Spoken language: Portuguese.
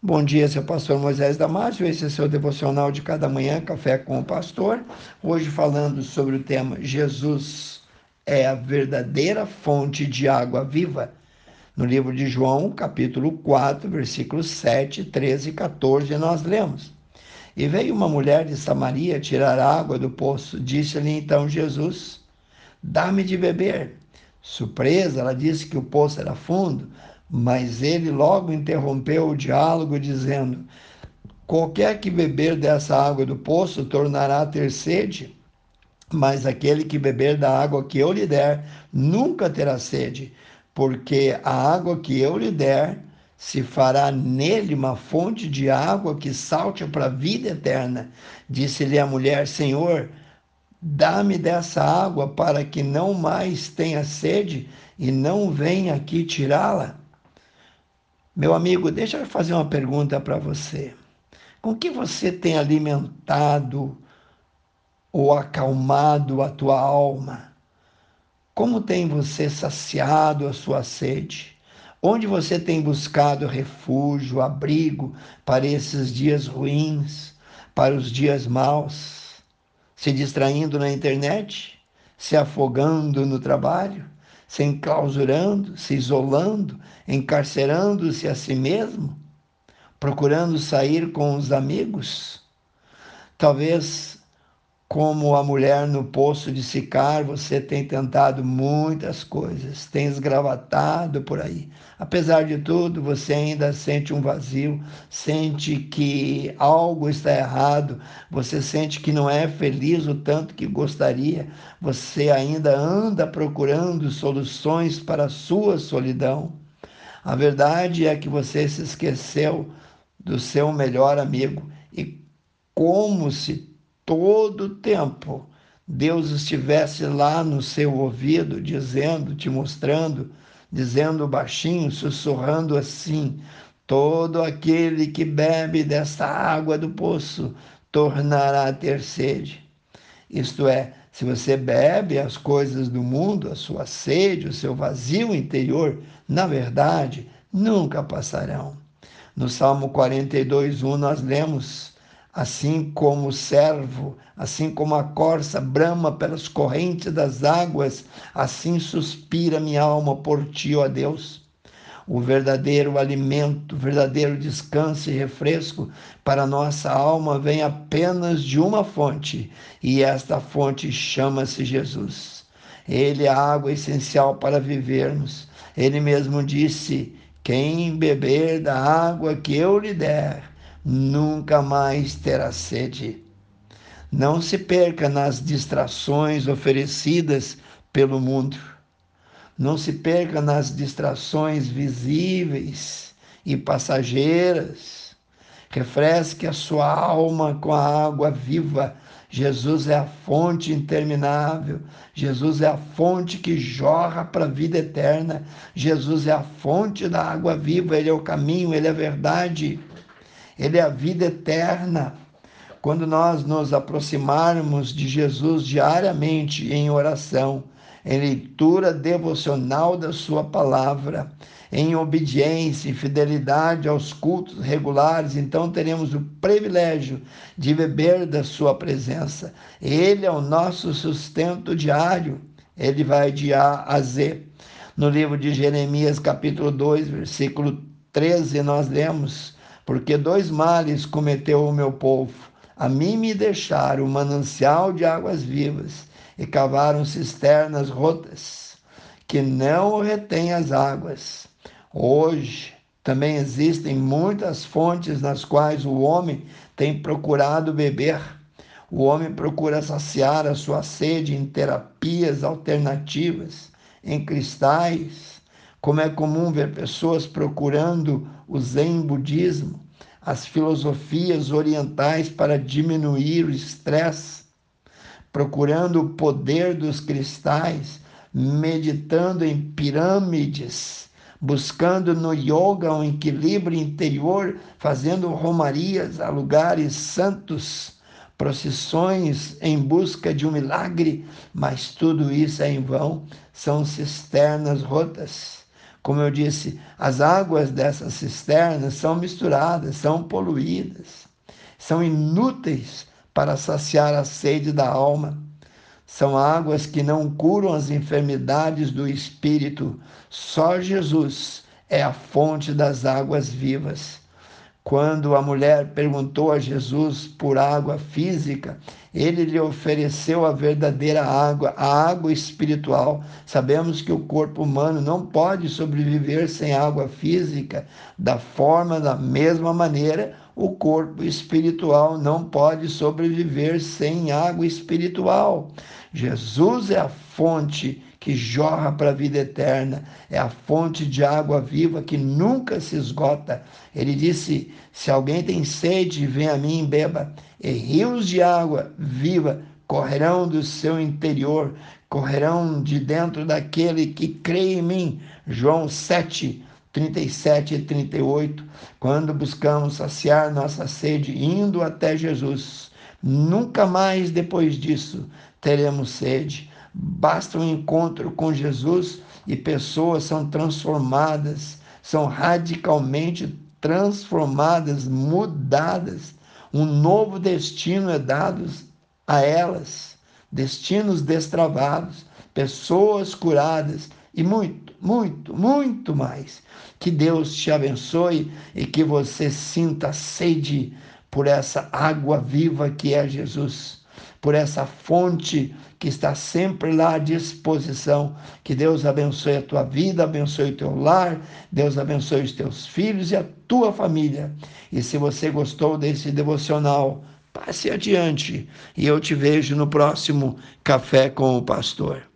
Bom dia, seu pastor Moisés Damásio. Esse é seu devocional de cada manhã, Café com o Pastor. Hoje falando sobre o tema Jesus é a verdadeira fonte de água viva. No livro de João, capítulo 4, versículos 7, 13 e 14, nós lemos. E veio uma mulher de Samaria tirar água do poço. Disse-lhe então Jesus: Dá-me de beber. Surpresa, ela disse que o poço era fundo, mas ele logo interrompeu o diálogo, dizendo: Qualquer que beber dessa água do poço tornará a ter sede, mas aquele que beber da água que eu lhe der nunca terá sede, porque a água que eu lhe der se fará nele uma fonte de água que salte para a vida eterna. Disse-lhe a mulher: Senhor, dá-me dessa água para que não mais tenha sede e não venha aqui tirá-la. Meu amigo, deixa eu fazer uma pergunta para você. Com que você tem alimentado ou acalmado a tua alma? Como tem você saciado a sua sede? Onde você tem buscado refúgio, abrigo para esses dias ruins, para os dias maus? Se distraindo na internet? Se afogando no trabalho? Se enclausurando, se isolando, encarcerando-se a si mesmo, procurando sair com os amigos. Talvez como a mulher no poço de Sicar, você tem tentado muitas coisas, tem esgravatado por aí. Apesar de tudo, você ainda sente um vazio, sente que algo está errado, você sente que não é feliz o tanto que gostaria, você ainda anda procurando soluções para a sua solidão. A verdade é que você se esqueceu do seu melhor amigo e como se todo o tempo Deus estivesse lá no seu ouvido, dizendo, te mostrando, dizendo baixinho, sussurrando assim: todo aquele que bebe desta água do poço tornará a ter sede. Isto é, se você bebe as coisas do mundo, a sua sede, o seu vazio interior, na verdade, nunca passarão. No Salmo 42, 1, nós lemos Assim como o servo, assim como a corça brama pelas correntes das águas, assim suspira minha alma por ti, ó Deus. O verdadeiro alimento, o verdadeiro descanso e refresco para nossa alma vem apenas de uma fonte, e esta fonte chama-se Jesus. Ele é a água essencial para vivermos. Ele mesmo disse: Quem beber da água que eu lhe der, nunca mais terá sede. Não se perca nas distrações oferecidas pelo mundo. Não se perca nas distrações visíveis e passageiras. Refresque a sua alma com a água viva. Jesus é a fonte interminável. Jesus é a fonte que jorra para a vida eterna. Jesus é a fonte da água viva. Ele é o caminho, ele é a verdade. Ele é a vida eterna. Quando nós nos aproximarmos de Jesus diariamente em oração, em leitura devocional da Sua palavra, em obediência e fidelidade aos cultos regulares, então teremos o privilégio de beber da Sua presença. Ele é o nosso sustento diário, ele vai de A a Z. No livro de Jeremias, capítulo 2, versículo 13, nós lemos porque dois males cometeu o meu povo. A mim me deixaram o manancial de águas vivas e cavaram cisternas rotas, que não retêm as águas. Hoje também existem muitas fontes nas quais o homem tem procurado beber. O homem procura saciar a sua sede em terapias alternativas, em cristais, como é comum ver pessoas procurando o Zen budismo, as filosofias orientais para diminuir o estresse, procurando o poder dos cristais, meditando em pirâmides, buscando no yoga um equilíbrio interior, fazendo romarias a lugares santos, procissões em busca de um milagre, mas tudo isso é em vão, são cisternas rotas Como eu disse, as águas dessas cisternas são misturadas, são poluídas, são inúteis para saciar a sede da alma. São águas que não curam as enfermidades do espírito. Só Jesus é a fonte das águas vivas. Quando a mulher perguntou a Jesus por água física, ele lhe ofereceu a verdadeira água, a água espiritual. Sabemos que o corpo humano não pode sobreviver sem água física, da forma, da mesma maneira, o corpo espiritual não pode sobreviver sem água espiritual. Jesus é a fonte que jorra para a vida eterna, é a fonte de água viva que nunca se esgota. Ele disse: Se alguém tem sede, vem a mim e beba, e rios de água viva correrão do seu interior, correrão de dentro daquele que crê em mim. João 7, 37 e 38. Quando buscamos saciar nossa sede indo até Jesus, nunca mais depois disso teremos sede. Basta um encontro com Jesus e pessoas são transformadas, são radicalmente transformadas, mudadas. Um novo destino é dado a elas, destinos destravados, pessoas curadas e muito, muito, muito mais. Que Deus te abençoe e que você sinta sede por essa água viva que é Jesus por essa fonte que está sempre lá à disposição. Que Deus abençoe a tua vida, abençoe o teu lar, Deus abençoe os teus filhos e a tua família. E se você gostou desse devocional, passe adiante e eu te vejo no próximo Café com o Pastor.